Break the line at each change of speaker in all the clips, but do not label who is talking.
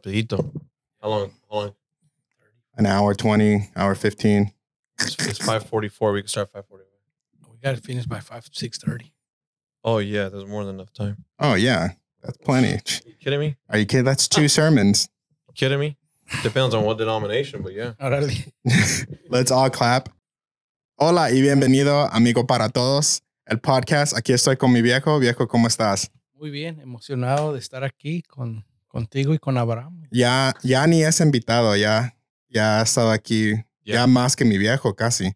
rapidito. How long? How long?
An hour 20, hour 15.
It's, it's 5:44. We can start 5:45.
We got to finish by 5, 6.30.
Oh yeah, there's more than enough time.
Oh, yeah. That's plenty.
You kidding me?
Are you kidding? That's two sermons.
You kidding me? Depends on what denomination, but yeah.
Órale.
Let's all clap. Hola y bienvenido, amigo para todos. El podcast. Aquí estoy con mi viejo. Viejo, ¿cómo estás?
Muy bien, emocionado de estar aquí con, contigo y con Abraham.
Ya, ya ni es invitado, ya, ya ha estado aquí, ya
Yeah.
más que mi viejo, casi.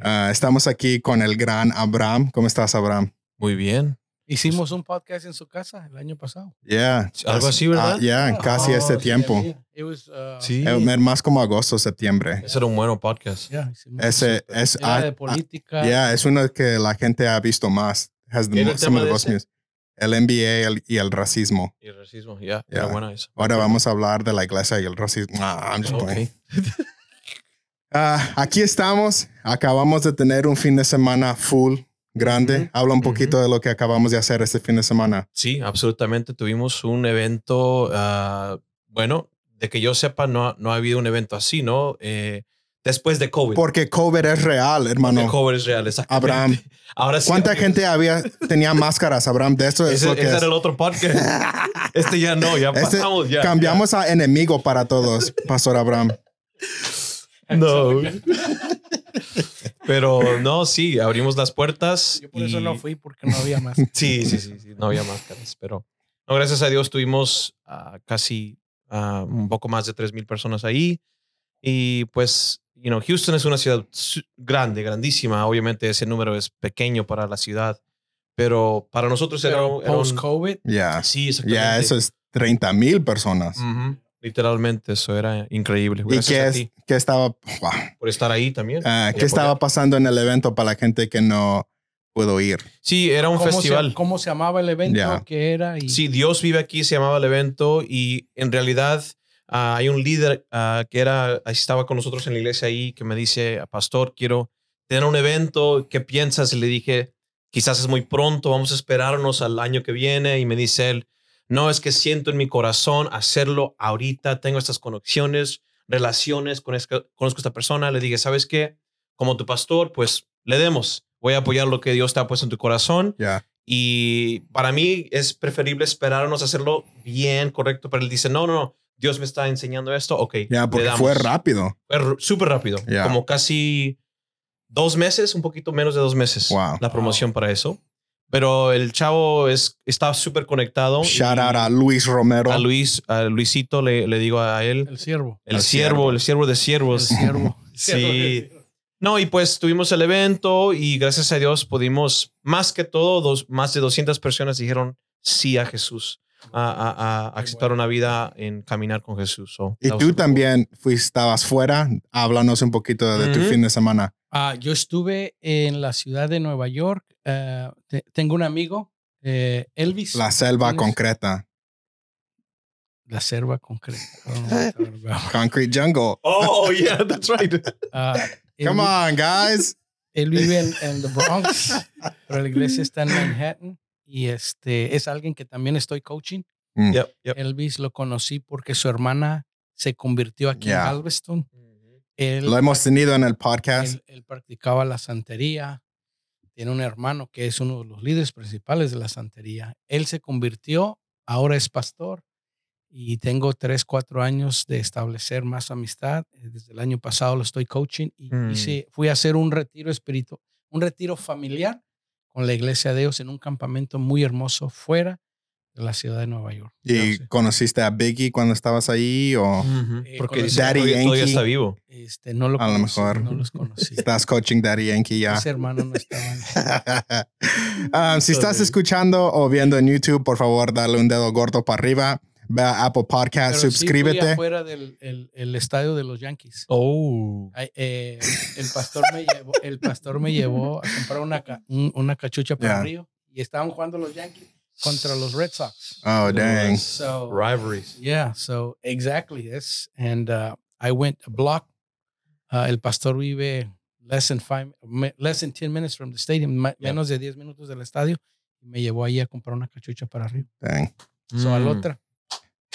Ah, estamos aquí con el gran Abraham. ¿Cómo estás, Abraham?
Muy bien.
Hicimos un podcast en su casa el año pasado.
Yeah.
Algo así, ¿verdad?
Ah, ya, casi
Oh,
este
sí,
tiempo.
sí. It was, uh,
Sí.
Eh, más como agosto, septiembre.
Ese era un bueno podcast.
yeah,
Ese es,
era
ah,
de
ah,
política.
yeah, es uno que la gente ha visto más. Has the
¿Qué era
mo-
el
some
tema
of the
de
most
ese?
El NBA el- y el racismo.
Y el racismo, ya.
Yeah.
Buena esa.
Ahora vamos a hablar de la iglesia y el racismo. Ah, I'm just playing.
Ok.
Ah, aquí estamos. Acabamos de tener un fin de semana full, grande.
Ujú.
Habla un poquito de lo que acabamos de hacer este fin de semana.
Sí, absolutamente. Tuvimos un evento, ah, bueno, de que yo sepa, no, ha- no ha habido un evento así, ¿no? Eh, después de COVID.
Porque COVID es real, hermano.
Porque COVID es real, exactamente.
Abraham.
Ahora sí.
¿Cuánta
amigos,
gente había tenía máscaras, Abraham? De eso es
Ese,
lo que
ese
es.
era el otro podcast. Este ya no, ya
Este-
pasamos. Ya,
Cambiamos a enemigo para todos, Pastor Abraham.
ya. No. Pero no, sí, abrimos las puertas.
Yo por eso
y-
no fui porque no había más.
Sí, sí, sí, sí, no había máscaras, pero no, gracias a Dios tuvimos ah, casi ah, un poco más de 3.000 personas ahí. Y pues, you know, Houston es una ciudad grande, grandísima. Obviamente ese número es pequeño para la ciudad, pero para nosotros era,
Pero
era
post-COVID,
Ya,
Sí, exactamente.
ya, eso es 30 mil personas.
Ujú, Literalmente, eso era increíble.
¿Y
Gracias
qué,
a
es,
ti
qué estaba, wow.
por estar ahí también. Y
qué estaba
apoyar.
pasando en el evento para la gente que no pudo ir?
Sí, era un
¿cómo
festival.
Se, ¿Cómo se llamaba el evento?
Ya.
¿Qué era? Y,
Sí, Dios vive aquí, se llamaba el evento y en realidad ah, hay un líder ah, que era, estaba con nosotros en la iglesia ahí que me dice, pastor, quiero tener un evento, ¿qué piensas? Y le dije, quizás es muy pronto, vamos a esperarnos al año que viene y me dice él, no, es que siento en mi corazón hacerlo ahorita, tengo estas conexiones, relaciones, con esta- conozco a esta persona, le dije, ¿sabes qué? Como tu pastor, pues le demos, voy a apoyar lo que Dios te ha puesto en tu corazón y para mí es preferible esperarnos a hacerlo bien, correcto. Pero él dice, no, no, no, Dios me está enseñando esto. Ok.
ya,
le
porque fue rápido.
Fue súper rápido. Como casi dos meses, un poquito menos de dos meses.
Wow.
La promoción para eso. Pero el chavo es, está súper conectado.
Shout out a Luis Romero.
a Luis, a Luisito le, le digo a él,
el siervo.
el
al
siervo, el siervo de
El
siervos.
siervo.
Sí. No, y pues tuvimos el evento y gracias a Dios pudimos, más que todo, dos, más de 200 personas dijeron sí a Jesús, a, a, a- aceptar una vida en caminar con Jesús. So,
y tú también fuiste, estabas fuera. Háblanos un poquito de tu fin de semana.
Ah, yo estuve en la ciudad de Nueva York. eh, te- tengo un amigo, eh, Elvis.
La selva
¿Tienes?
concreta.
La selva concreta. Oh,
Concrete Jungle.
Oh, yeah, that's right.
Él,
Come on, guys.
él vive en, en the Bronx, pero la iglesia está en Manhattan y este es alguien que también estoy coaching.
Yep, yep.
Elvis lo conocí porque su hermana se convirtió aquí
Yeah.
en Galveston. Él,
Lo hemos tenido en el podcast.
él, él practicaba la santería. Tiene un hermano que es uno de los líderes principales de la santería. Él se convirtió, ahora es pastor y tengo tres, cuatro años de establecer más amistad. Desde el año pasado lo estoy coaching y
Mm.
hice- fui a hacer un retiro espiritual, un retiro familiar con la Iglesia de Dios en un campamento muy hermoso fuera de la ciudad de Nueva York.
¿Y conociste a Biggie cuando estabas ahí? ¿O.
Eh,
Porque
con
dice que
Daddy
todavía, todavía
Yankee.
está vivo.
Este, no lo
A lo
conocí,
mejor.
no los conocí.
estás coaching Daddy Yankee ya?
Ese hermano no estaba.
Um, si estás escuchando o viendo en YouTube, por favor, dale un dedo gordo para arriba. Ve a Apple Podcast,
Pero sí fui
suscríbete.
afuera del el, el estadio de los Yankees.
Oh.
Ay, eh, el pastor me llevó, el pastor me llevó a comprar una, una cachucha para
Yeah.
el río y estaban jugando los Yankees contra los Red Sox.
oh, dang.
So
Rivalries.
yeah, so exactly this, and uh, I went a block. Uh, el pastor vive less than five, less than 10 minutes from the stadium,
Yeah.
menos de 10 minutos del estadio. Y me llevó ahí a comprar una cachucha para arriba.
Dang.
So, al
Mm.
otra.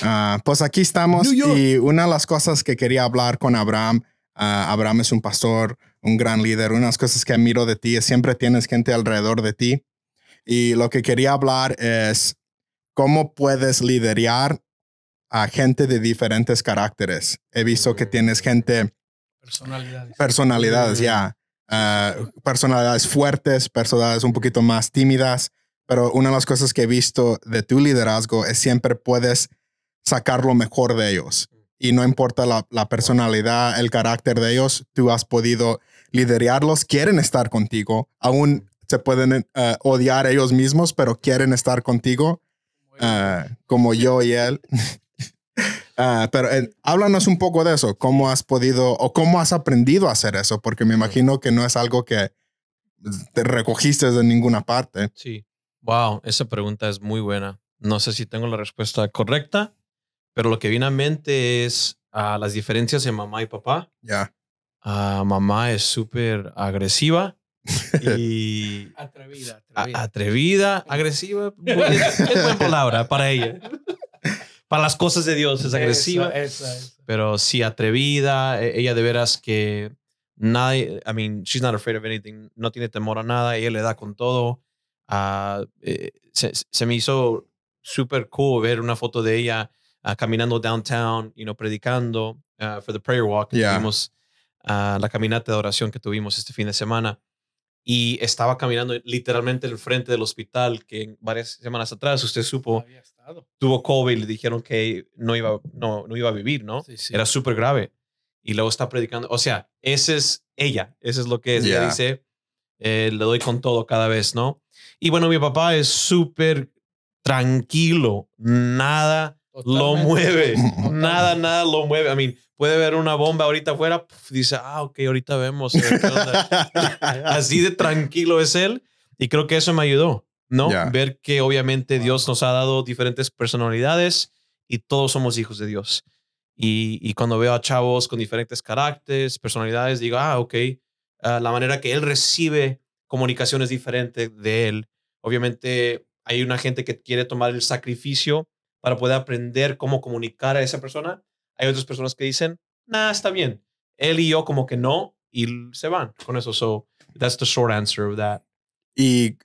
Ah, pues aquí estamos y una de las cosas que quería hablar con Abraham, ah, Abraham es un pastor, un gran líder, unas cosas que admiro de ti es siempre tienes gente alrededor de ti y lo que quería hablar es cómo puedes liderar a gente de diferentes caracteres. He visto que tienes gente,
Personalidades.
personalidades
Mm.
ya, ah, personalidades fuertes, personalidades un poquito más tímidas, pero una de las cosas que he visto de tu liderazgo es siempre puedes sacar lo mejor de ellos. Y no importa la, la personalidad, el carácter de ellos, tú has podido liderarlos, quieren estar contigo, aún se pueden eh, odiar ellos mismos, pero quieren estar contigo, como yo y él. Ah, pero eh, háblanos un poco de eso, cómo has podido o cómo has aprendido a hacer eso, porque me imagino que no es algo que te recogiste de ninguna parte.
Sí. Wow, esa pregunta es muy buena. No sé si tengo la respuesta correcta, pero lo que viene a mente es ah, las diferencias en mamá y papá.
Ya.
Ah, mamá es súper agresiva y
Atrevida, atrevida.
atrevida, agresiva. Es, es buena palabra para ella. Para las cosas de Dios es agresiva. Pero sí atrevida. e- Ella de veras que nadie, I mean, she's not afraid of anything, no tiene temor a nada, ella le da con todo. Eh, se, se me hizo súper cool ver una foto de ella ah, caminando downtown, you know, predicando ah, for the prayer walk.
Yeah.
Tuvimos ah, la caminata de oración que tuvimos este fin de semana. Y estaba caminando literalmente en el frente del hospital que varias semanas atrás usted supo tuvo COVID y le dijeron que no iba, no, no iba a vivir, ¿no?
Sí, sí.
Era súper grave. Y luego está predicando. O sea, esa es ella. Eso es lo que es. Ella
Yeah.
dice, eh, le doy con todo cada vez, ¿no? Y bueno, mi papá es súper tranquilo. Nada lo
Totalmente.
mueve.
Totalmente.
Nada, nada lo mueve. I mean, puede ver una bomba ahorita afuera. pf, dice, ah, ok, ahorita vemos. a ver qué onda". Así de tranquilo es él. Y creo que eso me ayudó, ¿no?
Ya.
Ver que obviamente Dios nos ha dado diferentes personalidades y todos somos hijos de Dios. Y, y cuando veo a chavos con diferentes caracteres, personalidades, digo, ah, ok, ah, la manera que él recibe comunicación es diferente de él. Obviamente hay una gente que quiere tomar el sacrificio para poder aprender cómo comunicar a esa persona. Hay otras personas que dicen, nah, está bien. Él y yo como que no, y se van con eso. So that's the short answer of that.
Y,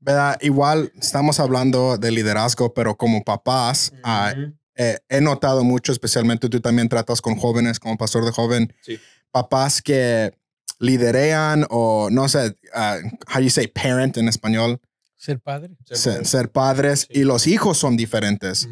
¿verdad? Igual estamos hablando de liderazgo, pero como papás, ah,
Ujú.
eh, he notado mucho, especialmente tú también tratas con jóvenes, como pastor de joven,
Sí.
papás que liderean o no sé, ah, how you say parent en español,
Ser padre.
ser, ser padres
Sí.
y los hijos son diferentes.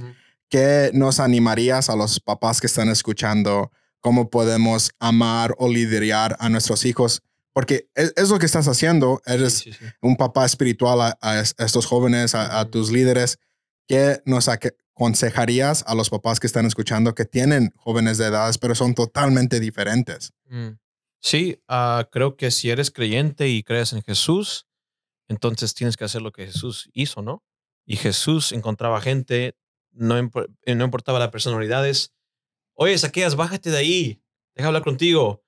¿Qué nos animarías a los papás que están escuchando? ¿Cómo podemos amar o liderar a nuestros hijos? Porque es, es lo que estás haciendo. Eres
Sí, sí, sí.
un papá espiritual a, a es- a estos jóvenes, a, tus líderes. ¿Qué nos aconsejarías a los papás que están escuchando que tienen jóvenes de edades, pero son totalmente diferentes?
Mm. Sí, ah, creo que si eres creyente y crees en Jesús, entonces tienes que hacer lo que Jesús hizo, ¿no? Y Jesús encontraba gente, no, impo- eh, no importaba las personalidades. Oye, Saqueas, bájate de ahí, deja hablar contigo.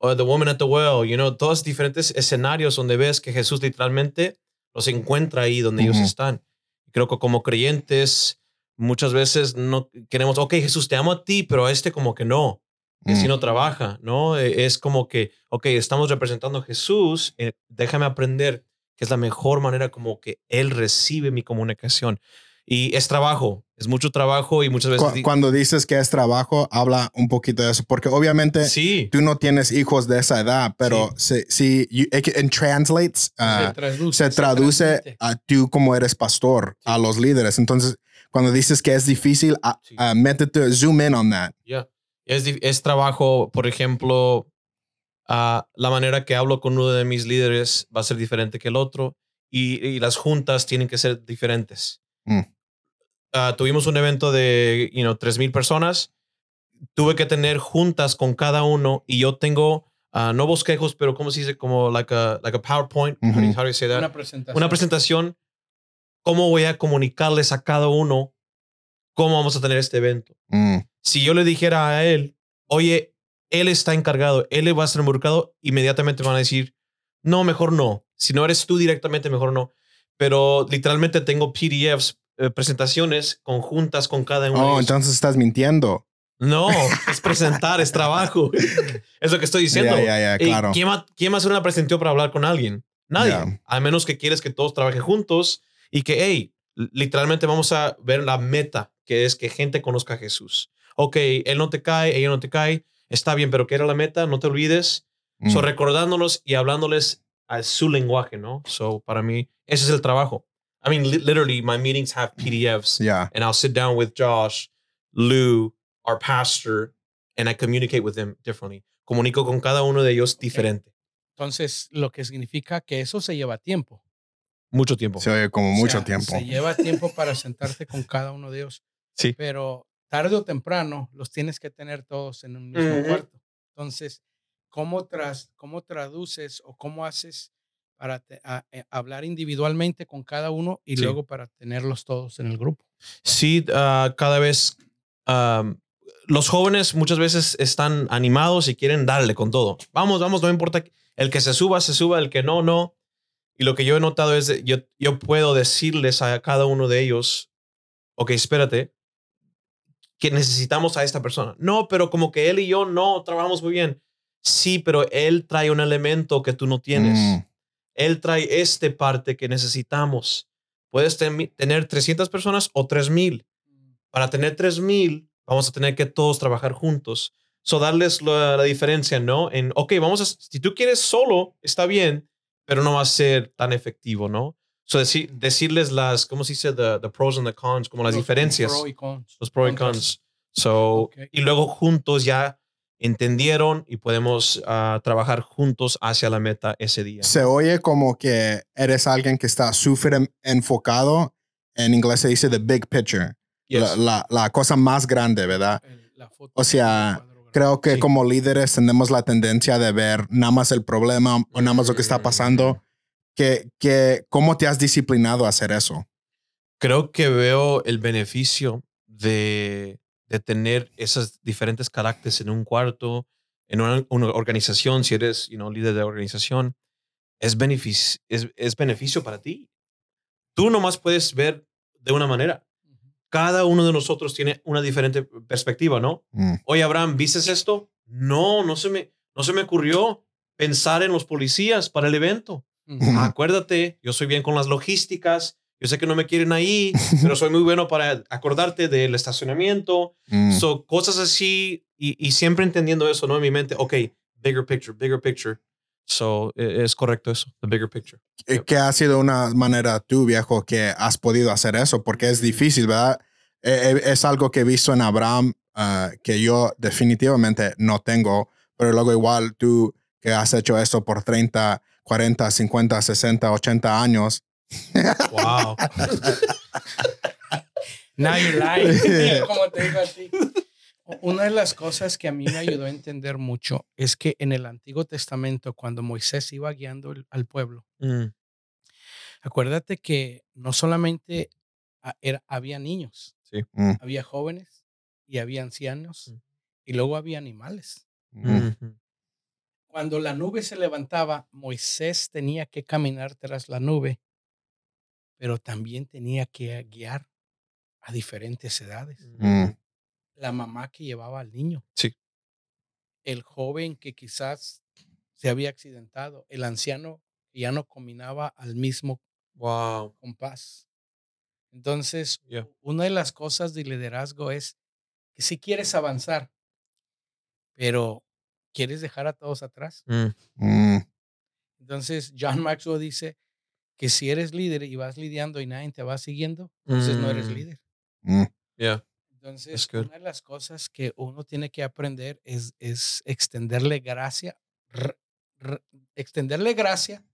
O The Woman at the Well, you know, todos diferentes escenarios donde ves que Jesús literalmente los encuentra ahí donde ellos están. Creo que como creyentes muchas veces no queremos, ok, Jesús, te amo a ti, pero a este como que no que si
Mm.
no trabaja, ¿no? Eh, Es como que, ok, estamos representando a Jesús, eh, déjame aprender que es la mejor manera como que Él recibe mi comunicación. Y es trabajo, es mucho trabajo y muchas veces...
Cuando dices que es trabajo, habla un poquito de eso, porque obviamente
sí,
tú no tienes hijos de esa edad, pero si, si you- translates, ah,
se traduce.
se traduce a tú como eres pastor, a los líderes. Entonces, cuando dices que es difícil, ah,
Sí.
ah, métete, zoom in on that.
es trabajo, por ejemplo, ah, la manera que hablo con uno de mis líderes va a ser diferente que el otro y, y las juntas tienen que ser diferentes.
Mm.
Ah, tuvimos un evento de, you know, 3,000 personas. Tuve que tener juntas con cada uno y yo tengo, ah, no bosquejos, pero ¿cómo se dice? Como like a, like a PowerPoint. How do you-
Ujú.
how do you say that?
Una presentación.
una presentación, cómo voy a comunicarles a cada uno cómo vamos a tener este evento.
Mm,
Si yo le dijera a él, oye, él está encargado, él va a estar involucrado, inmediatamente van a decir, no, mejor no. Si no eres tú directamente, mejor no. Pero literalmente tengo PDFs eh, presentaciones conjuntas con cada uno.
Oh, entonces estás mintiendo.
No, es presentar, es trabajo. Es lo que estoy diciendo.
Ya, ya, ya,
Ey,
claro.
¿quién, va, ¿Quién hacer una presentación para hablar con alguien? Nadie. A menos que quieres que todos trabajen juntos y que, hey, literalmente vamos a ver la meta, que es que gente conozca a Jesús. Ok, él no te cae, ella no te cae, está bien, pero ¿qué era la meta? No te olvides.
Mm.
So, recordándolos y hablándoles a su lenguaje, ¿no? So, para mí, ese es el trabajo. I mean, li- literally, my meetings have PDFs,
Ya.
and I'll sit down with Josh, Lou, our pastor, and I communicate with them differently. Comunico con cada uno de ellos diferente.
Entonces, lo que significa que eso se lleva tiempo.
Mucho tiempo.
Se oye como
O
mucho
sea,
tiempo.
Se lleva tiempo para sentarte con cada uno de ellos.
Sí.
Pero tarde o temprano los tienes que tener todos en un mismo cuarto. Entonces, ¿cómo, tras, ¿cómo traduces o cómo haces para te- a- eh, hablar individualmente con cada uno y
Sí.
luego para tenerlos todos en el grupo?
sí, ah, cada vez los jóvenes muchas veces están animados y quieren darle con todo. Vamos, vamos, no importa. El que se suba, se suba, el que no, no. Y lo que yo he notado es, de- yo, yo puedo decirles a cada uno de ellos, ok, espérate, que necesitamos a esta persona. No, pero como que él y yo no trabajamos muy bien. Sí, pero él trae un elemento que tú no tienes.
Mm.
Él trae este parte que necesitamos. Puedes ten- tener 300 personas o 3000. Para tener 3000, vamos a tener que todos trabajar juntos. So, darles la, la diferencia, ¿no? En, ok, vamos a, si tú quieres solo, está bien, pero no va a ser tan efectivo, ¿no? So, decir, decirles las, ¿cómo se dice? The, the pros and the cons, como las
Los
diferencias
pro y cons.
los pros y cons. So,
Ok.
Y luego juntos ya entendieron y podemos ah, trabajar juntos hacia la meta ese día.
Se oye como que eres alguien que está súper en- enfocado. En inglés se dice the big picture.
Yes.
La, la- la cosa más grande, ¿verdad?
El- la foto
O sea. Creo que
Sí.
como líderes tenemos la tendencia de ver nada más el problema o nada más lo que está
Mm.
pasando. Que, que, ¿Cómo te has disciplinado a hacer eso?
Creo que veo el beneficio de, de tener esos diferentes caracteres en un cuarto, en una, una organización, si eres you know, líder de organización, es beneficio, es, es beneficio para ti. Tú nomás puedes ver de una manera. Cada uno de nosotros tiene una diferente perspectiva, ¿no?
Mm.
Oye, Abraham, ¿viste esto? No, no se me, no se me ocurrió pensar en los policías para el evento.
Ujú.
Acuérdate, yo soy bien con las logísticas. Yo sé que no me quieren ahí, pero soy muy bueno para acordarte del estacionamiento.
Mm.
So, cosas así y, y siempre entendiendo eso, ¿no? En mi mente, ok, bigger picture, bigger picture. So, e- es correcto eso, the bigger picture.
Eh, ¿Qué ha sido una manera tú, viejo, que has podido hacer eso? Porque es difícil, ¿verdad? Eh, eh, es algo que he visto en Abraham ah, que yo definitivamente no tengo, pero luego igual tú que has hecho esto por 30, 40, 50, 60, 80 años.
Wow.
Now you're lying. Como te digo a ti. Una de las cosas que a mí me ayudó a entender mucho es que en el Antiguo Testamento, cuando Moisés iba guiando el- al pueblo,
Mm,
acuérdate que no solamente a- era, había niños,
Sí.
Mm.
había jóvenes y había ancianos
Mm.
y luego había animales.
Mm.
Cuando la nube se levantaba, Moisés tenía que caminar tras la nube, pero también tenía que guiar a diferentes edades.
Mm.
La mamá que llevaba al niño.
Sí.
El joven que quizás se había accidentado. El anciano que ya no combinaba al mismo
Wow.
compás. Entonces,
Yeah.
una de las cosas de liderazgo es que si quieres avanzar, pero quieres dejar a todos atrás.
Mm,
Mm.
Entonces, John Maxwell dice que si eres líder y vas lidiando y nadie te va siguiendo, entonces no eres
Mm.
líder.
Mm.
Yeah.
Entonces, una de las cosas que uno tiene que aprender es, es extenderle gracia, r- r- extenderle gracia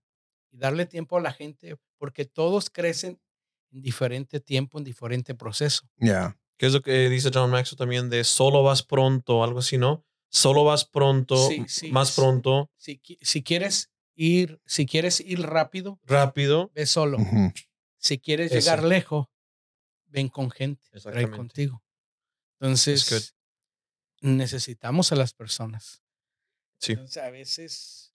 y darle tiempo a la gente, porque todos crecen en diferente tiempo, en diferente proceso.
Yeah.
¿Qué es lo que dice John Maxwell también de solo vas pronto, algo así, ¿no? Solo vas pronto,
Sí,
m-
sí,
más
sí.
pronto,
Si, si quieres ir, si quieres ir rápido,
rápido.
ve solo. Si quieres
Eso.
llegar lejos, ven con gente,
Exactamente.
contigo. Entonces, necesitamos a las personas.
Sí.
Entonces, a veces,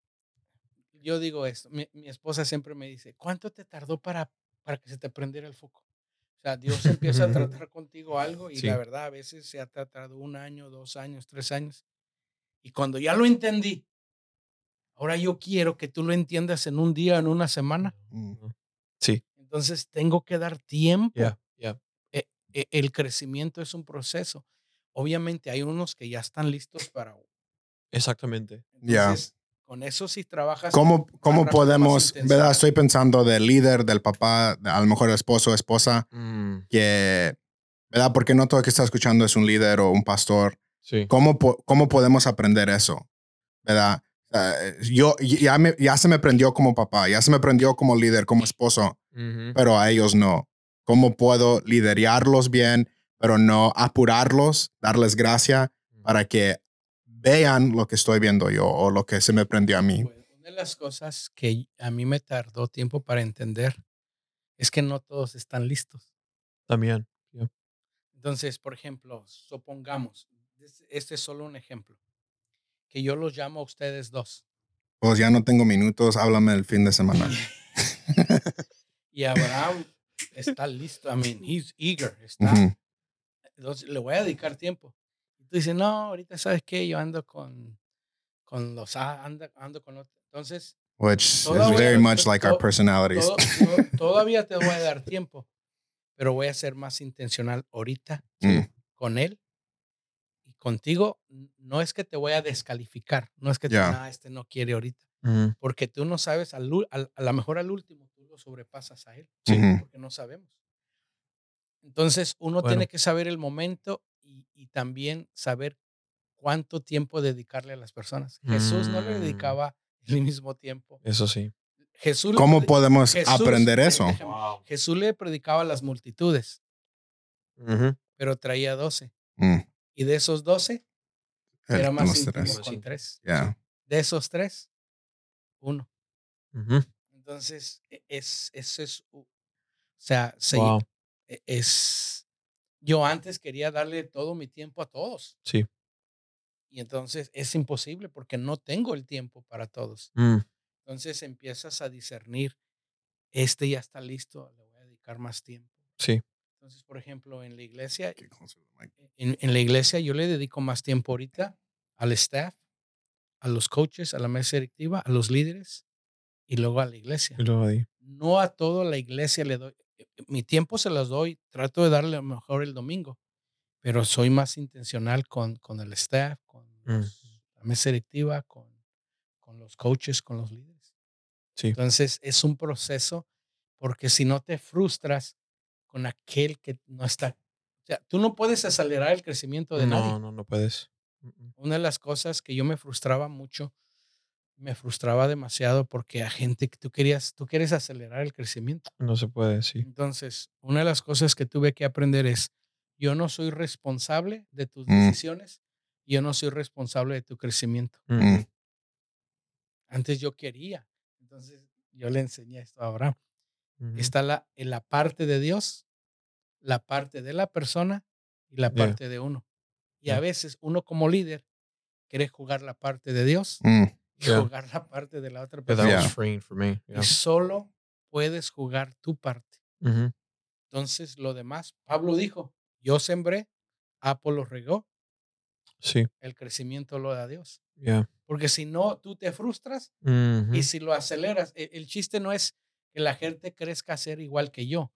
yo digo esto, mi, mi esposa siempre me dice, ¿cuánto te tardó para, para que se te prendiera el foco? O sea, Dios empieza a tratar contigo algo y
Sí.
la verdad a veces se ha tratado un año, dos años, tres años. Y cuando ya lo entendí, ahora yo quiero que tú lo entiendas en un día, en una semana.
Mm.
Sí.
Entonces tengo que dar tiempo.
Yeah. Yeah.
E- El crecimiento es un proceso. Obviamente hay unos que ya están listos para...
Exactamente.
Ya.
Con eso si trabajas...
¿Cómo, cómo podemos, verdad? Estoy pensando del líder, del papá, de- a lo mejor esposo, esposa,
Mm,
que, ¿verdad? Porque no todo el que está escuchando es un líder o un pastor.
Sí.
¿Cómo, po- cómo podemos aprender eso? ¿Verdad? Eh, yo ya, me- ya se me prendió como papá, ya se me prendió como líder, como esposo,
Ujú.
pero a ellos no. ¿Cómo puedo liderarlos bien, pero no apurarlos, darles gracia para que vean lo que estoy viendo yo o lo que se me prendió a mí?
Pues, una de las cosas que a mí me tardó tiempo para entender es que no todos están listos.
También.
Entonces, por ejemplo, supongamos, este es solo un ejemplo, que yo los llamo a ustedes dos
Pues ya no tengo minutos, háblame el fin de semana.
y Abraham está listo, I mean, he's eager, está, entonces le voy a dedicar tiempo. Y tú dices, no, ahorita sabes qué, yo ando con, con los, ando, ando con otro. Entonces,
Which is
Todavía-
very much like our personalities.
todo- to- todavía te voy a dar tiempo, pero voy a ser más intencional ahorita
Mm.
con él contigo. No es que te voy a descalificar, no es que te,
Ya.
"Nah, este no quiere ahorita, porque tú no sabes, al, al- a lo mejor al último tú lo sobrepasas a él,
Sí.
Ujú.
porque no sabemos. Entonces uno
Bueno.
tiene que saber el momento y, y también saber cuánto tiempo dedicarle a las personas. Jesús no le
Mm.
dedicaba el mismo tiempo.
Eso sí.
Jesús
¿Cómo podemos
Jesús-
aprender eso?
déjame, Jesús le predicaba a las multitudes, pero traía 12.
Mm.
Y de esos 12,
El-
era más íntimo
tres.
Más
con
íntimo.
tres.
Yeah.
De esos tres, uno. Entonces, e- es, eso es, o sea, se-
Wow.
e- es, yo antes quería darle todo mi tiempo a todos.
Sí.
Y entonces es imposible porque no tengo el tiempo para todos.
Mm,
Entonces empiezas a discernir, este ya está listo, le voy a dedicar más tiempo.
Sí.
Entonces, por ejemplo, en la iglesia,
mic.
en, en la iglesia yo le dedico más tiempo ahorita al staff, a los coaches, a la mesa directiva, a los líderes y luego a la iglesia.
Y luego ahí.
No a toda la iglesia le doy, eh, mi tiempo se los doy, trato de darle a lo mejor el domingo, pero soy más intencional con, con el staff, con
Mm.
la mesa directiva, con, con los coaches, con los líderes.
Sí.
Entonces es un proceso porque si no te frustras con aquel que no está, o sea, tú no puedes acelerar el crecimiento de
no,
nadie.
no, no puedes. Mm,
Una de las cosas que yo me frustraba mucho, me frustraba demasiado porque a gente que tú querías, tú quieres acelerar el crecimiento.
No se puede, sí.
Entonces, una de las cosas que tuve que aprender es, yo no soy responsable de tus
Mm.
decisiones, yo no soy responsable de tu crecimiento.
Mm.
Antes yo quería. Entonces, yo le enseñé esto a Abraham. Está la, en la parte de Dios, la parte de la persona y la
Yeah.
parte de uno. Y a veces uno como líder quiere jugar la parte de Dios
Mm.
y
Yeah.
jugar la parte de la otra persona.
Yeah.
was freeing for me.
Y solo puedes jugar tu parte. Entonces, lo demás, Pablo dijo, yo sembré, Apolo regó,
Sí.
el crecimiento lo da Dios. Porque si no, tú te frustras y si lo aceleras, e- el, chiste no es que la gente crezca a ser igual que yo.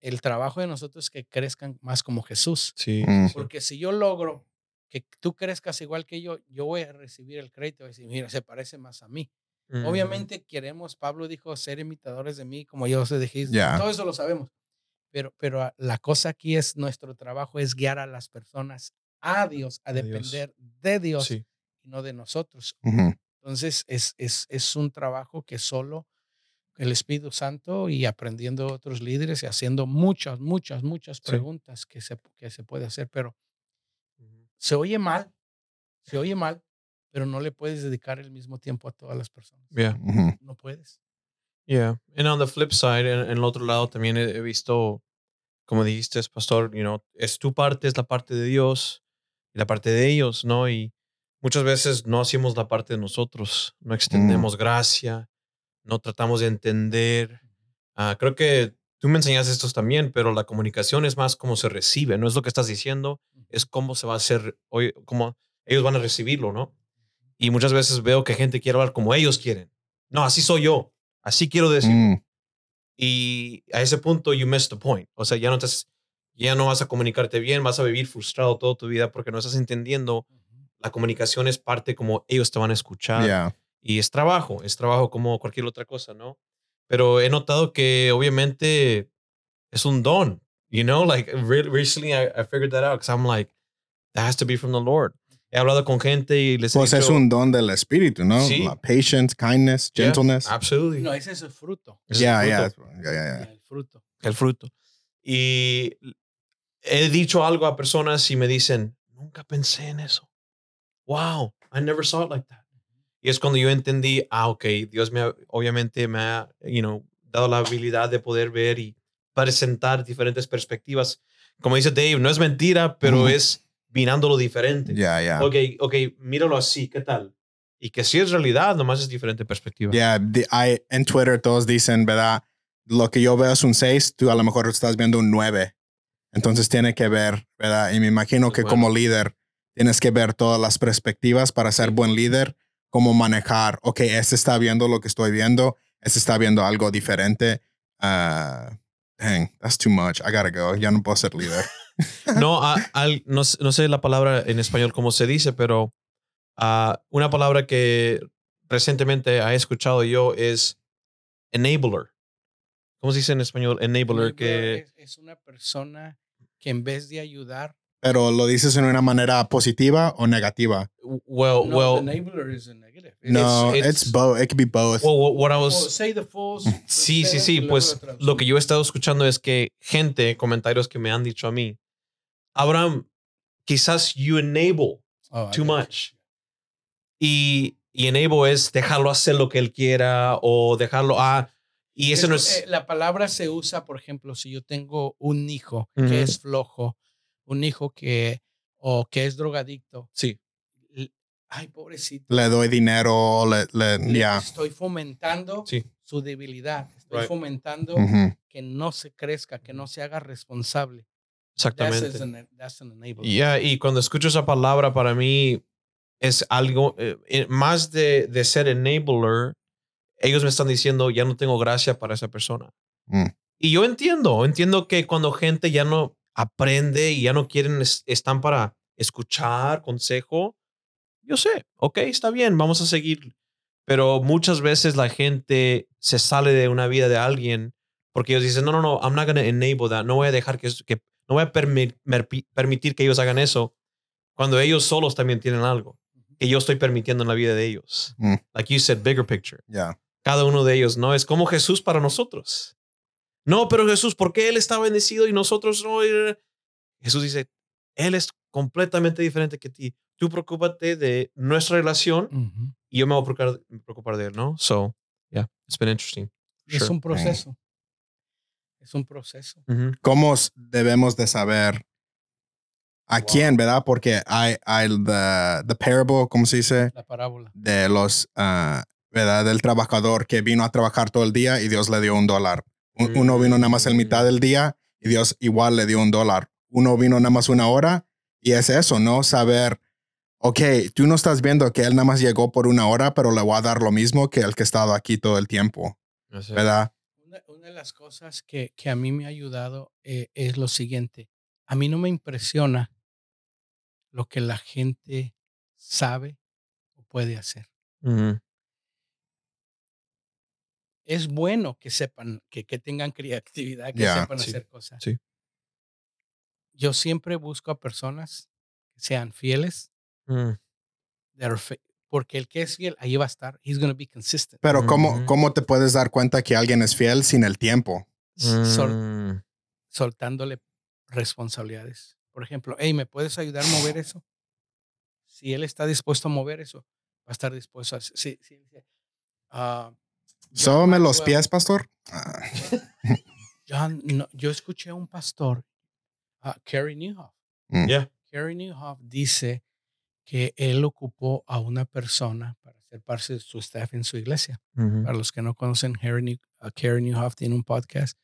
El trabajo de nosotros es que crezcan más como Jesús.
Sí.
Mm.
sí.
Porque si yo logro que tú crezcas igual que yo, yo voy a recibir el crédito. Voy a decir, mira, se parece más a mí. Obviamente queremos, Pablo dijo, ser imitadores de mí, como yo os dije,
Ya.
todo eso lo sabemos. Pero, pero ah, la cosa aquí es, nuestro trabajo es guiar a las personas a Dios, a
A Dios.
depender de Dios
Sí.
y no de nosotros. Entonces, es, es, es un trabajo que solo el Espíritu Santo y aprendiendo otros líderes y haciendo muchas, muchas, muchas
Sí.
preguntas que se, que se puede hacer, pero se oye mal, se oye mal, pero no le puedes dedicar el mismo tiempo a todas las personas.
Yeah.
No puedes.
Yeah. And on the flip side, en, en el otro lado también he, he visto, como dijiste, pastor, you know, es tu parte, es la parte de Dios y la parte de ellos, ¿no? Y muchas veces no hacemos la parte de nosotros, no extendemos gracia, no tratamos de entender. Ah, creo que tú me enseñaste esto también, pero la comunicación es más cómo se recibe, no es lo que estás diciendo, es cómo se va a hacer, hoy, cómo ellos van a recibirlo, ¿no? Y muchas veces veo que gente quiere hablar como ellos quieren. No, así soy yo, así quiero decir.
Mm,
Y a ese punto, you missed the point. O sea, ya no, te, ya no vas a comunicarte bien, vas a vivir frustrado toda tu vida porque no estás entendiendo. La comunicación es parte como ellos te van a escuchar.
yeah.
Y es trabajo, es trabajo como cualquier otra cosa, ¿no? Pero he notado que obviamente es un don, you know, like re recently I, I figured that out because I'm like, that has to be from the Lord. He hablado con gente y les he
Pues es
dicho,
un don del espíritu, ¿no?
Sí.
La patience, kindness,
Yeah,
gentleness.
absolutely.
No, ese es el fruto.
Es
yeah,
el
yeah,
fruto,
yeah, yeah, yeah.
El fruto.
El fruto. Y he dicho algo a personas y me dicen, nunca pensé en eso. Wow, I never saw it like that. Y es cuando yo entendí, ah, ok, Dios me ha- obviamente me ha, you know, dado la habilidad de poder ver y presentar diferentes perspectivas. Como dice Dave, no es mentira, pero
Ujú.
es mirándolo diferente.
Yeah, yeah.
Ok, ok, míralo así, ¿qué tal? Y que si es realidad, nomás es diferente perspectiva.
Yeah, the- I, en Twitter todos dicen, ¿verdad? Lo que yo veo es un 6, tú a lo mejor estás viendo un 9. Entonces tiene que ver, ¿verdad? Y me imagino que
bueno.
como líder tienes que ver todas las perspectivas para ser buen líder, cómo manejar, ok, este está viendo lo que estoy viendo, este está viendo algo diferente. Uh, dang, that's too much. I gotta go. Ya no puedo ser líder.
No, a- al- no, sé- no sé la palabra en español cómo se dice, pero ah, una palabra que recientemente he escuchado yo es enabler. ¿Cómo se dice en español? Enabler, que
Es, es una persona que en vez de ayudar,
Pero lo dices en una manera positiva o negativa.
well,
no,
well,
enabler is a negative.
No,
it's-
it's, both. It could be both.
well, what- I
Well,
was
say the full.
Sí, sí, sí. Pues lo que yo he estado escuchando es que gente, comentarios que me han dicho a mí, Abraham, quizás you enable
Oh,
too much. y, y enable es dejarlo hacer lo que él quiera o dejarlo a... y eso no
Esto,
es...
eh, la palabra se usa, por ejemplo, si yo tengo un hijo
Ujú.
que es flojo, un hijo que o que es drogadicto.
sí,
Ay, pobrecito.
le doy dinero, le, le,
le
yeah.
Estoy fomentando
sí.
su debilidad. Estoy
Right.
fomentando que no se crezca, que no se haga responsable.
Exactamente.
That's an, that's an enabler.
Ya, y cuando escucho esa palabra, para mí es algo eh, eh, más de, de ser enabler. Ellos me están diciendo, ya no tengo gracia para esa persona.
Mm.
Y yo entiendo, entiendo que cuando gente ya no aprende y ya no quieren, es- están para escuchar consejo, yo sé, ok, está bien, vamos a seguir. Pero muchas veces la gente se sale de una vida de alguien porque ellos dicen, no, no, no, I'm not going to enable that. No voy a dejar que, que no voy a permi- permitir que ellos hagan eso cuando ellos solos también tienen algo que yo estoy permitiendo en la vida de ellos.
Mm.
Like you said, bigger picture.
Yeah.
Cada uno de ellos, ¿no? Es como Jesús para nosotros. No, pero Jesús, ¿por qué Él está bendecido y nosotros no? Jesús dice, Él es completamente diferente que ti. Tú preocúpate de nuestra relación
Ujú.
y yo me voy a preocupar, preocupar de Él, ¿no? So, yeah, it's been interesting.
Es
Sure.
un proceso. Es un proceso.
Ujú.
¿Cómo s- debemos de saber a
Wow.
quién, verdad? Porque hay, hay the, the parable, ¿cómo se dice?
La parábola.
De los, ah, ¿verdad? Del trabajador que vino a trabajar todo el día y Dios le dio un dólar. Un- Uno vino nada más el mitad del día y Dios igual le dio un dólar. Uno vino nada más una hora y es eso, ¿no? Saber, ok, tú no estás viendo que él nada más llegó por una hora, pero le voy a dar lo mismo que el que ha estado aquí todo el tiempo,
Así.
¿verdad?
Una, una de las cosas que, que a mí me ha ayudado eh, es lo siguiente. A mí no me impresiona lo que la gente sabe o puede hacer. Es bueno que sepan, que, que tengan creatividad, que
Ya,
sepan
sí,
hacer cosas.
sí.
Yo siempre busco a personas que sean fieles,
Mm.
that are fa- porque el que es fiel, ahí va a estar. He's going to be consistent.
Pero ¿cómo,
Ujú.
¿cómo te puedes dar cuenta que alguien es fiel sin el tiempo?
Sol-
Mm.
soltándole responsabilidades. Por ejemplo, hey, ¿me puedes ayudar a mover eso? Si él está dispuesto a mover eso, va a estar dispuesto a hacer. Sí, sí, ah, John
¿Sóbame los pies, pastor? Ah,
John, no, yo escuché a un pastor, Kerry Newhoff.
Mm.
Yeah.
Kerry Newhoff dice que él ocupó a una persona para ser parte de su staff en su iglesia. Para los que no conocen, Harry New- uh, Kerry Newhoff tiene un podcast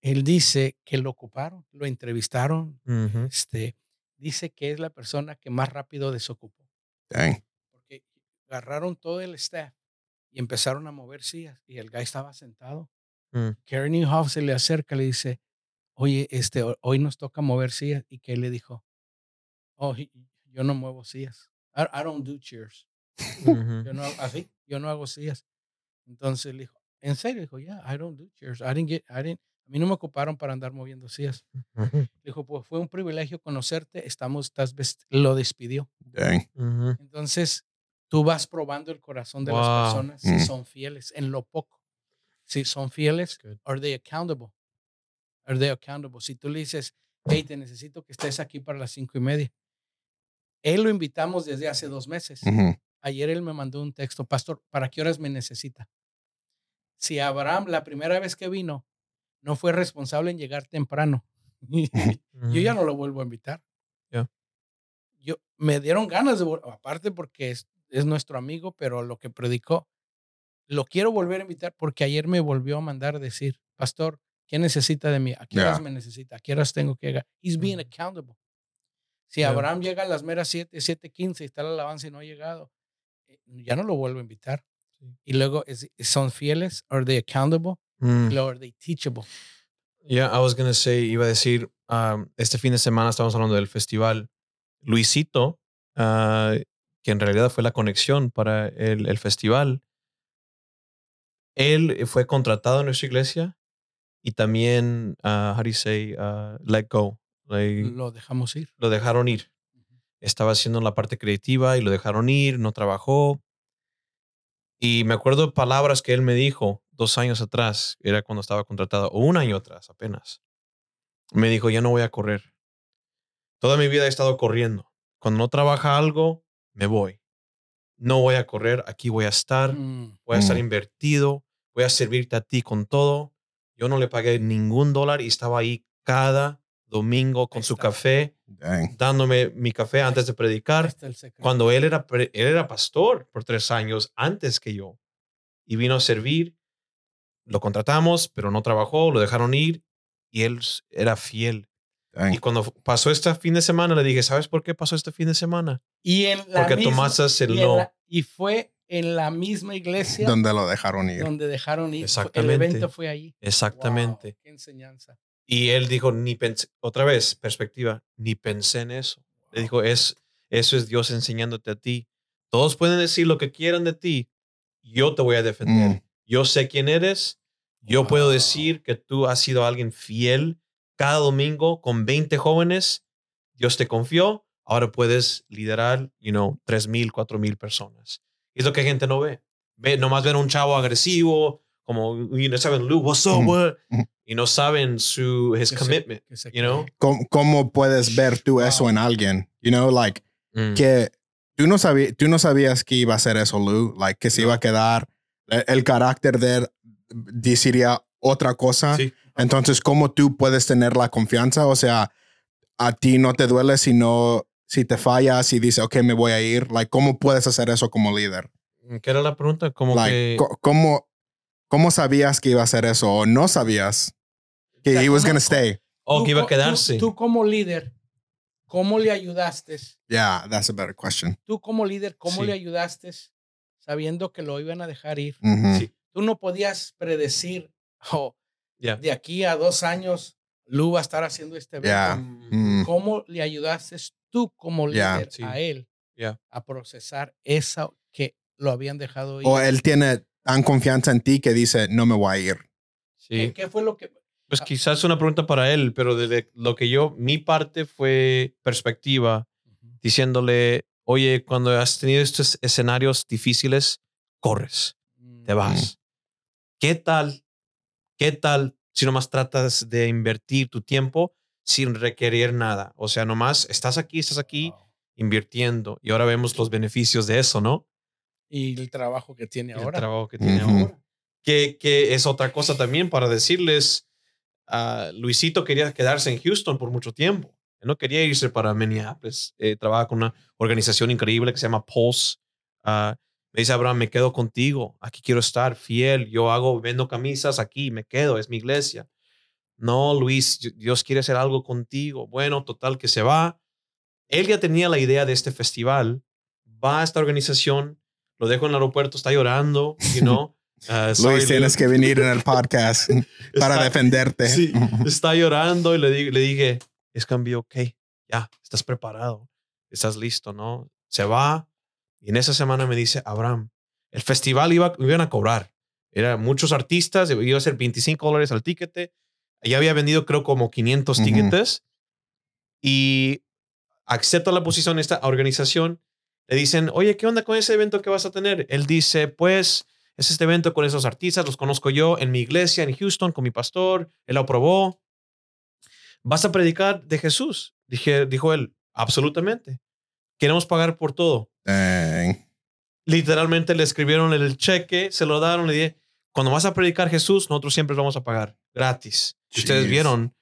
él dice que lo ocuparon, lo entrevistaron. Este, dice que es la persona que más rápido desocupó.
Dang.
Porque agarraron todo el staff y empezaron a mover sillas y el guy estaba sentado.
Mm.
Karen Newhoff se le acerca, le dice, oye, este, ho- hoy nos toca mover sillas. Y que él le dijo, oh, he- yo no muevo sillas. I, I don't do chairs.
Ujú.
Yo no hago así, yo no hago sillas. Entonces le dijo, en serio, dijo, yeah, I don't do chairs. I didn't get, I didn't, a mí no me ocuparon para andar moviendo sillas.
Ujú.
Le dijo, pues fue un privilegio conocerte, estamos, estás, vest-". lo despidió.
Dang.
Ujú.
Entonces, tú vas probando el corazón de
Wow.
las personas si
Mm.
son fieles en lo poco. Si son fieles,
Good.
are they accountable? Are they accountable? Si tú le dices, hey, te necesito que estés aquí para las cinco y media. Él lo invitamos desde hace dos meses. Ayer él me mandó un texto, pastor, ¿para qué horas me necesita? Si Abraham la primera vez que vino no fue responsable en llegar temprano, yo ya no lo vuelvo a invitar.
Ya.
Yo me dieron ganas de aparte porque es, es nuestro amigo, pero lo que predicó lo quiero volver a invitar porque ayer me volvió a mandar decir, pastor, ¿qué necesita de mí? ¿A qué horas
Ya.
me necesita? ¿A qué horas tengo que llegar? He's being accountable. Si. Abraham llega a las meras 7, 7:15 y está la alabanza y no ha llegado, eh, ya no lo vuelvo a invitar. Y luego, ¿son fieles? ¿Are they accountable?
Mm.
¿are they teachable?
Yeah, I was gonna say, iba a decir, um, este fin de semana estamos hablando del festival. Luisito, ah, que en realidad fue la conexión para el, el festival, él fue contratado en nuestra iglesia y también, ah, how do you say, ah, let go. Like,
Lo dejamos ir.
lo dejaron ir. Estaba haciendo la parte creativa y lo dejaron ir, no trabajó. Y me acuerdo palabras que él me dijo dos años atrás, era cuando estaba contratado, o un año atrás apenas. Me dijo, ya no voy a correr. Toda mi vida he estado corriendo. Cuando no trabaja algo, me voy. No voy a correr, aquí voy a estar,
Mm,
voy a estar
Mm.
invertido, voy a servirte a ti con todo. Yo no le pagué ningún dólar y estaba ahí cada domingo con su café,
Dang.
dándome mi café antes de predicar cuando él era, él era pastor por tres años antes que yo y vino a servir. Lo contratamos, pero no trabajó, lo dejaron ir y él era fiel.
Dang.
Y cuando pasó este fin de semana, le dije, ¿sabes por qué pasó este fin de semana?
Y en la
Porque
misma-
tomaste el
y en
no.
la- y fue en la misma iglesia
Donde lo dejaron ir.
donde dejaron ir. Fue- El
Exactamente.
evento fue ahí.
Exactamente.
Wow, qué enseñanza.
Y él dijo, ni pensé, otra vez, perspectiva, ni pensé en eso. Le dijo, es, eso es Dios enseñándote a ti. Todos pueden decir lo que quieran de ti. Yo te voy a defender.
Mm.
Yo sé quién eres. Yo puedo decir que tú has sido alguien fiel cada domingo con 20 jóvenes. Dios te confió. Ahora puedes liderar, you know, 3 mil, 4 mil personas. Y es lo que gente no ve. ve nomás ven a un chavo agresivo, como, y no saben, Luke, what's up, what? Y no saben su, his commitment, you know?
¿Cómo, cómo puedes ver tú eso en alguien? You know, like,
Mm.
que tú no, sabías, tú no sabías que iba a ser eso, Lou. Like, que se iba a quedar. El, el carácter de él deciría otra cosa.
Sí.
Entonces, ¿cómo tú puedes tener la confianza? O sea, a ti no te duele si no, si te fallas y dices, ok, me voy a ir. Like, ¿cómo puedes hacer eso como líder?
¿Qué era la pregunta? Como
Like,
que...
¿cómo, ¿Cómo sabías que iba a hacer eso? ¿O no sabías que he was
¿cómo-
going to stay?
Tú
que iba a
co- tú-
quedarse.
Tú, como líder, ¿cómo le ayudaste?
Yeah, that's a better question.
Tú como líder, ¿cómo
Sí.
le ayudaste sabiendo que lo iban a dejar ir?
Mhm.
Sí.
Tú no podías predecir, oh,
Ya.
de aquí a dos años, Lu va a estar haciendo este evento.
Yeah. Mm.
¿Cómo le ayudaste tú como líder
Sí.
a él a procesar eso que lo habían dejado ir?
O él tiene tan confianza en ti que dice, no me voy a ir.
Sí.
¿Qué, qué fue lo que...
Pues
Ah.
quizás una pregunta para él, pero desde lo que yo, mi parte fue perspectiva, diciéndole, oye, cuando has tenido estos escenarios difíciles, corres, te vas. ¿Qué tal? ¿Qué tal si nomás tratas de invertir tu tiempo sin requerir nada? O sea, nomás estás aquí, estás aquí
Wow.
invirtiendo y ahora vemos los beneficios de eso, ¿no?
Y el trabajo que tiene
el
ahora.
trabajo que tiene
Ujú.
ahora. Que, que es otra cosa también para decirles, ah, Luisito quería quedarse en Houston por mucho tiempo. Él no quería irse para Minneapolis. Eh, trabaja con una organización increíble que se llama Pulse. Ah, me dice, Abraham, me quedo contigo. Aquí quiero estar fiel. Yo hago, vendo camisas aquí, me quedo, es mi iglesia. No, Luis, Dios quiere hacer algo contigo. Bueno, total que se va. Él ya tenía la idea de este festival. Va a esta organización, lo dejo en el aeropuerto, está llorando, you know. Uh,
Luis, tienes que venir en el podcast para defenderte.
Sí, está llorando y le, di, le dije, es cambio, ok, ya, estás preparado, estás listo, ¿no? Se va y en esa semana me dice, Abraham, el festival iba, iban a cobrar. Eran muchos artistas, iba a ser 25 dólares al ticket. Ya había vendido creo como 500 tickets y acepta la posición de esta organización. Le dicen, oye, ¿qué onda con ese evento que vas a tener? Él dice, pues es este evento con esos artistas, los conozco yo en mi iglesia en Houston con mi pastor, él lo aprobó. ¿Vas a predicar de Jesús? Dije, dijo él, absolutamente. Queremos pagar por todo. Literalmente le escribieron el cheque, se lo daron, le dije, cuando vas a predicar Jesús, nosotros siempre vamos a pagar gratis. Ustedes vieron.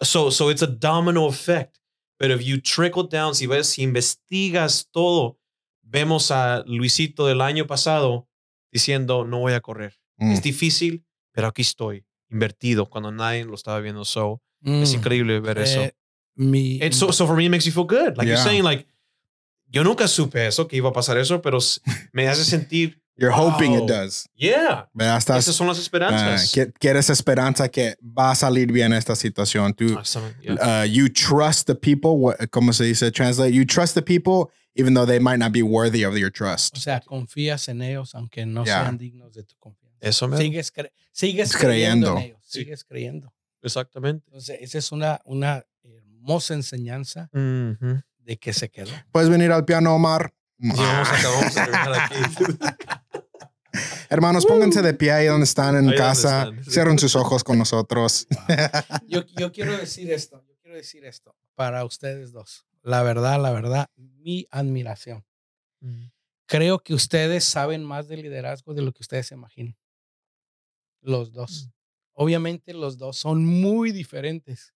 So, so it's a domino effect. Pero if you trickle down, si ves, si investigas todo, vemos a Luisito del año pasado diciendo, no voy a correr. Es mm. difícil, pero aquí estoy, invertido, cuando nadie lo estaba viendo. So, es mm. increíble ver eso. Eh, mi, so, so, for me, it makes you feel good. Like you're saying, like, yo nunca supe eso, que iba a pasar eso, pero me hace sentir.
You're hoping it does.
Yeah. Esas son las esperanzas.
Uh, quieres esperanza que va a salir bien esta situación. Tú, uh, you trust the people, como se dice, translate, you trust the people even though they might not be worthy of your trust.
O sea, confías en ellos aunque no sean dignos de tu confianza.
Eso me
Sigues, sigues creyendo. en ellos, sigues creyendo.
Exactamente.
Entonces, esa es una, una hermosa enseñanza de que se quedó.
Puedes venir al piano, Omar.
vamos, a, aquí.
Hermanos, pónganse de pie ahí donde están en casa. Cierren sus ojos con nosotros.
Yo, yo quiero decir esto. Yo quiero decir esto para ustedes dos la verdad, la verdad, mi admiración. Mm. Creo que ustedes saben más de liderazgo de lo que ustedes se imaginan. Los dos. Mm. Obviamente los dos son muy diferentes,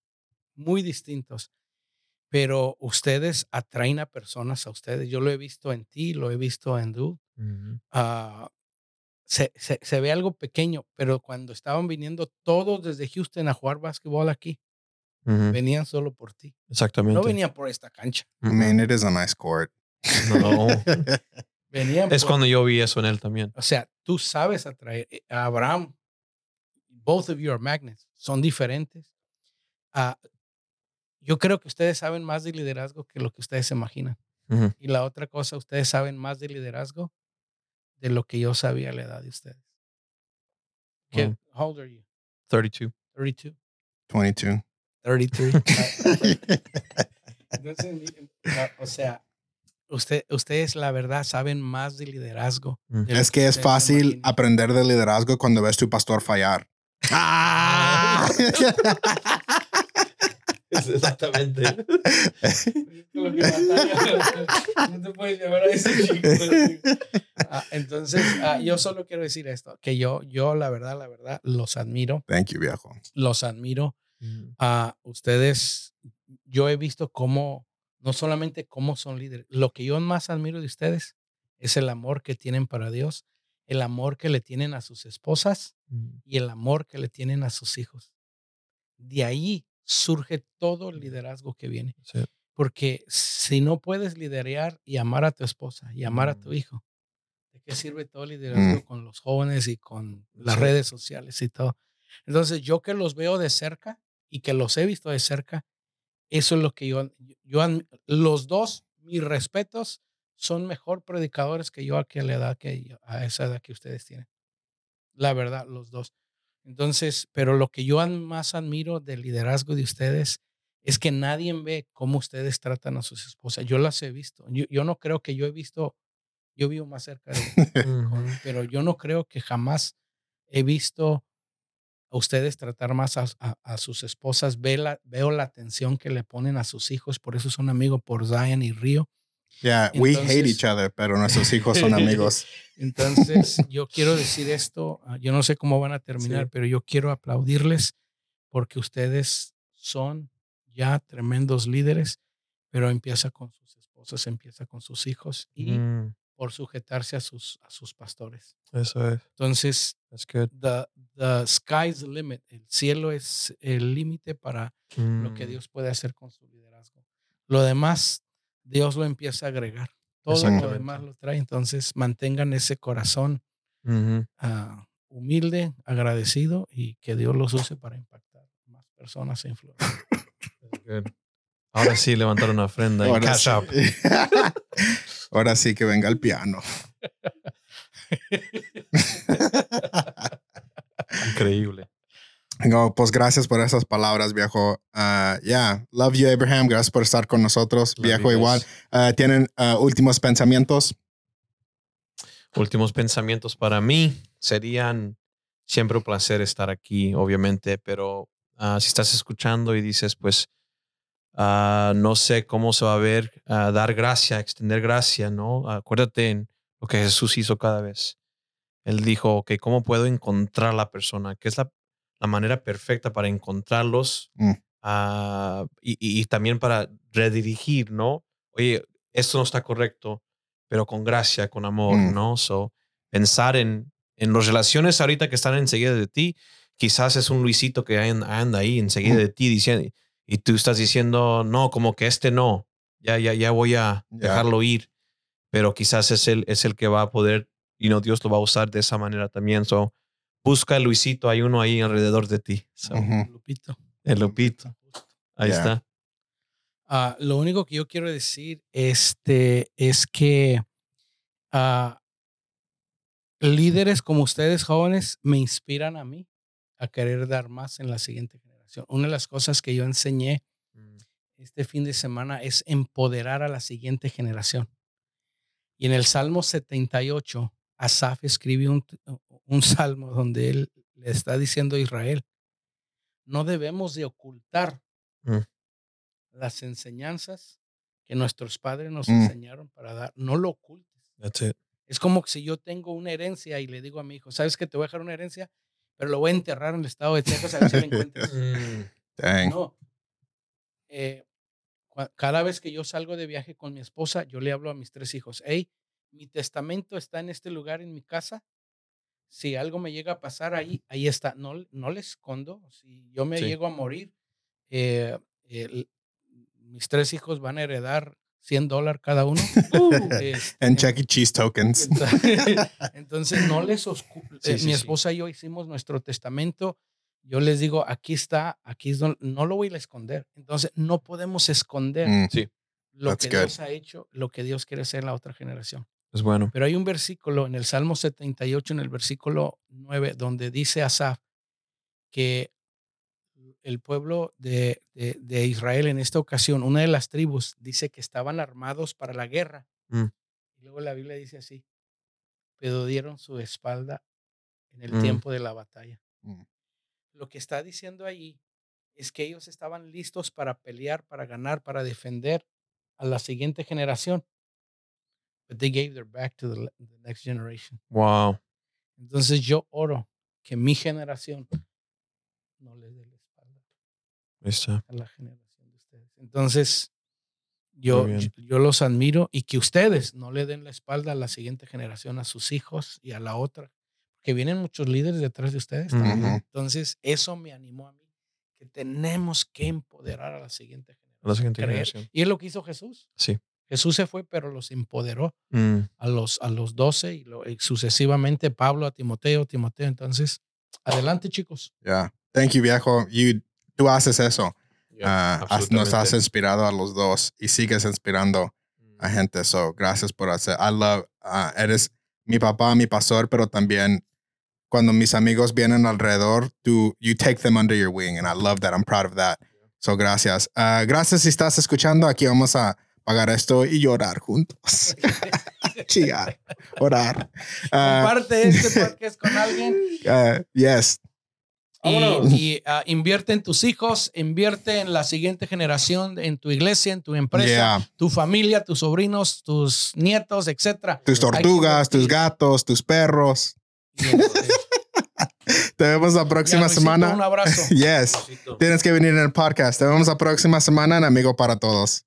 muy distintos, pero ustedes atraen a personas a ustedes. Yo lo he visto en ti, lo he visto en Du. Ah, se, se, ve algo pequeño, pero cuando estaban viniendo todos desde Houston a jugar básquetbol aquí, Venían solo por ti.
Exactamente.
No venían por esta cancha.
I mean, it is a nice court.
No. venían es cuando yo vi eso en él también.
O sea, tú sabes atraer. Eh, a Abraham, both of you are magnets. Son diferentes. Uh, yo creo que ustedes saben más de liderazgo que lo que ustedes se imaginan. Y la otra cosa, ustedes saben más de liderazgo de lo que yo sabía a la edad de ustedes. ¿Qué, how old are you?
32.
32.
22.
33. o sea, usted, ustedes la verdad saben más de liderazgo.
es que, es fácil aprender de liderazgo cuando ves tu pastor fallar. ¡Ah!
Exactamente.
entonces, ah, yo solo quiero decir esto, que yo, yo la verdad, la verdad, los admiro.
Thank you, viejo.
Los admiro a ustedes, yo he visto cómo, no solamente cómo son líderes, lo que yo más admiro de ustedes es el amor que tienen para Dios, el amor que le tienen a sus esposas y el amor que le tienen a sus hijos. De ahí surge todo el liderazgo que viene. Porque si no puedes liderar y amar a tu esposa y amar a tu mm. hijo, ¿de qué sirve todo el liderazgo mm. con los jóvenes y con las redes sociales y todo? Entonces, yo que los veo de cerca, y que los he visto de cerca, eso es lo que yo, yo los dos, mis respetos, son mejor predicadores que yo a que la edad que a esa edad que ustedes tienen. La verdad, los dos. Entonces, pero lo que yo más admiro del liderazgo de ustedes es que nadie ve cómo ustedes tratan a sus esposas. Yo las he visto. Yo, yo no creo que yo he visto, yo vivo más cerca de pero yo no creo que jamás he visto a ustedes tratar más a, sus esposas. Ve la, veo la atención que le ponen a sus hijos, por eso son amigos por Zion y Río.
Yeah, we hate each other, pero nuestros hijos son amigos.
Entonces, yo quiero decir esto, ah, yo no sé cómo van a terminar, pero yo quiero aplaudirles porque ustedes son ya tremendos líderes, pero empieza con sus esposas, empieza con sus hijos y mm. por sujetarse a sus, a sus pastores.
Eso es.
Entonces,
That's good.
The, the sky's the limit. El cielo es el límite para lo que
Mm,
Dios puede hacer con su liderazgo. Lo demás, Dios lo empieza a agregar. Todo lo demás lo trae. Entonces, mantengan ese corazón ah, humilde, agradecido y que Dios los use para impactar más personas e influenciar.
Ahora sí levantar una ofrenda en
Ahora
Cash
sí.
App.
Ahora sí que venga el piano.
Increíble.
No, pues gracias por esas palabras, viejo. Ah, yeah, love you, Abraham. Gracias por estar con nosotros,
Love
viejo. Igual. Ah, ¿Tienen ah, últimos pensamientos?
Últimos pensamientos para mí serían siempre un placer estar aquí, obviamente, pero si estás escuchando y dices, pues, no sé cómo se va a ver, dar gracia, extender gracia, ¿no? Acuérdate en lo que Jesús hizo cada vez. Él dijo, ok, ¿cómo puedo encontrar la persona? ¿Qué es la, la manera perfecta para encontrarlos?
Mm.
Ah, y, y- y también para redirigir, ¿no? Oye, esto no está correcto, pero con gracia, con amor,
Mm.
¿no? So, pensar en, en las relaciones ahorita que están enseguida de ti, quizás es un Luisito que an- anda ahí enseguida
Mm.
de ti diciendo, y tú estás diciendo, no, como que este no, ya, ya, ya voy a dejarlo ir, pero quizás es el, es el que va a poder, y no, Dios lo va a usar de esa manera también. So, busca el Luisito, hay uno ahí alrededor de ti. So.
Lupito.
El Lupito, ahí está.
Ah, lo único que yo quiero decir este, es que ah, líderes como ustedes jóvenes me inspiran a mí a querer dar más en la siguiente generación. Una de las cosas que yo enseñé este fin de semana es empoderar a la siguiente generación. Y en el Salmo 78, Asaf escribió un, un salmo donde él le está diciendo a Israel, no debemos de ocultar
Mm.
las enseñanzas que nuestros padres nos
Mm.
enseñaron para dar. No lo ocultes.
That's it.
Es como si yo tengo una herencia y le digo a mi hijo, ¿sabes que te voy a dejar una herencia? Pero lo voy a enterrar en el estado de Texas a ver si la encuentras.
Dang.
No. Eh, cada vez que yo salgo de viaje con mi esposa, yo le hablo a mis tres hijos, hey, mi testamento está en este lugar en mi casa. Si algo me llega a pasar ahí, ahí está. No, no le escondo. Si yo me
Sí.
llego a morir, eh, mis tres hijos van a heredar 100 dólares cada uno. Este,
And Chuck E. Cheese tokens.
entonces, no les oscu-
Sí,
eh,
sí,
mi
sí.
esposa y yo hicimos nuestro testamento. Yo les digo, aquí está, aquí es donde, no lo voy a esconder. Entonces, no podemos esconder
Mm,
lo
that's
que
good.
Dios ha hecho, lo que Dios quiere hacer en la otra generación.
Es bueno.
Pero hay un versículo en el Salmo 78, en el versículo 9, donde dice Asaf que el pueblo de, de- de Israel en esta ocasión, una de las tribus, dice que estaban armados para la guerra.
Mm.
Y luego la Biblia dice así, pero dieron su espalda en el
Mm.
tiempo de la batalla.
Mm.
Lo que está diciendo ahí es que ellos estaban listos para pelear, para ganar, para defender a la siguiente generación. But they gave their back to the, the next generation.
Wow.
Entonces yo oro que mi generación no le dé la espalda a la generación de ustedes. Entonces yo, yo yo los admiro y que ustedes no le den la espalda a la siguiente generación, a sus hijos y a la otra, que vienen muchos líderes detrás de ustedes. también. Entonces eso me animó a mí, que tenemos que empoderar a la siguiente generación.
A la siguiente
creer.
generación.
Y es lo que hizo Jesús.
Sí.
Jesús se fue, pero los empoderó
Mm,
a los, a los 12 y, lo- y sucesivamente Pablo a Timoteo, Timoteo. Entonces, adelante chicos.
Yeah. Thank you, viejo. You, tú haces eso.
yeah,
Ah, has- nos has inspirado a los dos y sigues inspirando a gente. So, gracias por hacer. I love, ah, eres mi papá, mi pastor, pero también cuando mis amigos vienen alrededor, tú, you take them under your wing. And I love that. I'm proud of that. So, gracias. Ah, gracias si estás escuchando. Aquí vamos a pagar esto y llorar juntos. Chillar, orar. Ah,
Comparte este podcast con alguien
ah, yes.
y, ah, invierte en tus hijos, invierte en la siguiente generación, en tu iglesia, en tu empresa,
Yeah.
tu familia, tus sobrinos, tus nietos, etcétera.
Tus tortugas, tus gatos, tus perros. Te vemos la próxima
Luisito,
semana.
Un abrazo.
Yes. Tienes que venir en el podcast. Te vemos la próxima semana en Amigo para Todos.